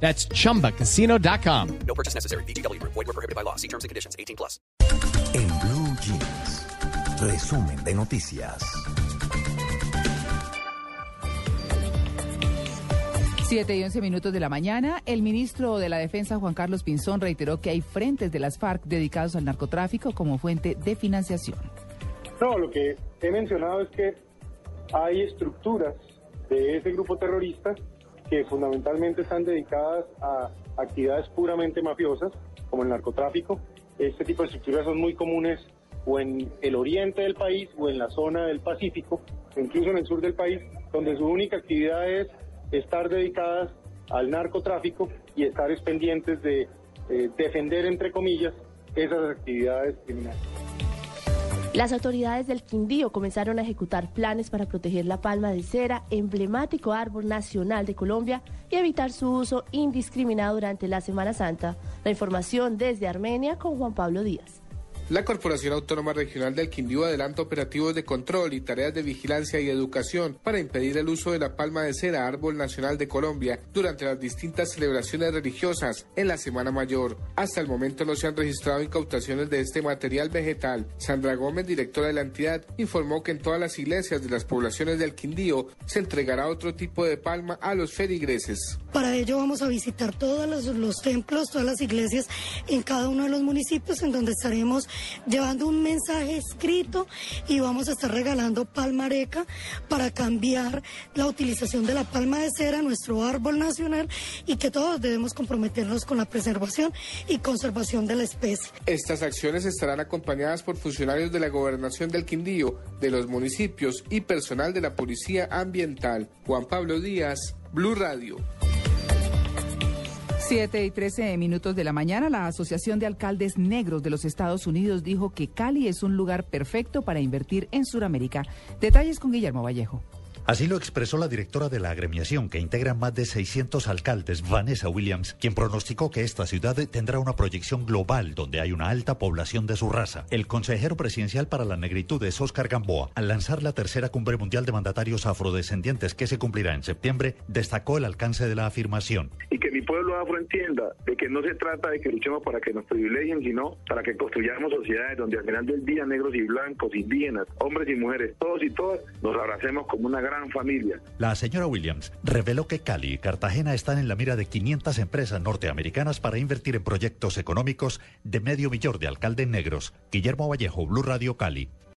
That's chumbacasino.com. No purchase necessary. BGW. Void were prohibited by law. See terms and conditions. 18 plus. En Blue Jeans, resumen de noticias. Siete y once minutos de la mañana, el ministro de la Defensa, Juan Carlos Pinzón, reiteró que hay frentes de las FARC dedicados al narcotráfico como fuente de financiación. No, lo que he mencionado es que hay estructuras de ese grupo terrorista que fundamentalmente están dedicadas a actividades puramente mafiosas, como el narcotráfico. Este tipo de estructuras son muy comunes o en el oriente del país o en la zona del Pacífico, incluso en el sur del país, donde su única actividad es estar dedicadas al narcotráfico y estar pendientes de eh, defender, entre comillas, esas actividades criminales. Las autoridades del Quindío comenzaron a ejecutar planes para proteger la palma de cera, emblemático árbol nacional de Colombia, y evitar su uso indiscriminado durante la Semana Santa. La información desde Armenia con Juan Pablo Díaz. La Corporación Autónoma Regional del Quindío adelanta operativos de control y tareas de vigilancia y educación para impedir el uso de la palma de cera, árbol nacional de Colombia, durante las distintas celebraciones religiosas en la Semana Mayor. Hasta el momento no se han registrado incautaciones de este material vegetal. Sandra Gómez, directora de la entidad, informó que en todas las iglesias de las poblaciones del Quindío se entregará otro tipo de palma a los feligreses. Para ello vamos a visitar todos los, los templos, todas las iglesias en cada uno de los municipios en donde estaremos llevando un mensaje escrito y vamos a estar regalando palmareca para cambiar la utilización de la palma de cera, nuestro árbol nacional, y que todos debemos comprometernos con la preservación y conservación de la especie. Estas acciones estarán acompañadas por funcionarios de la Gobernación del Quindío, de los municipios y personal de la Policía Ambiental. Juan Pablo Díaz, Blue Radio. Siete y trece minutos de la mañana, la Asociación de Alcaldes Negros de los Estados Unidos dijo que Cali es un lugar perfecto para invertir en Sudamérica. Detalles con Guillermo Vallejo. Así lo expresó la directora de la agremiación, que integra más de 600 alcaldes, Vanessa Williams, quien pronosticó que esta ciudad tendrá una proyección global donde hay una alta población de su raza. El consejero presidencial para la negritud es Oscar Gamboa, al lanzar la tercera cumbre mundial de mandatarios afrodescendientes que se cumplirá en septiembre, destacó el alcance de la afirmación. Y que mi pueblo afro entienda de que no se trata de que luchemos para que nos privilegien, sino para que construyamos sociedades donde al final del día negros y blancos, indígenas, hombres y mujeres, todos y todas, nos abracemos como una La señora Williams reveló que Cali y Cartagena están en la mira de 500 empresas norteamericanas para invertir en proyectos económicos de medio millón de alcaldes negros. Guillermo Vallejo, Blue Radio Cali.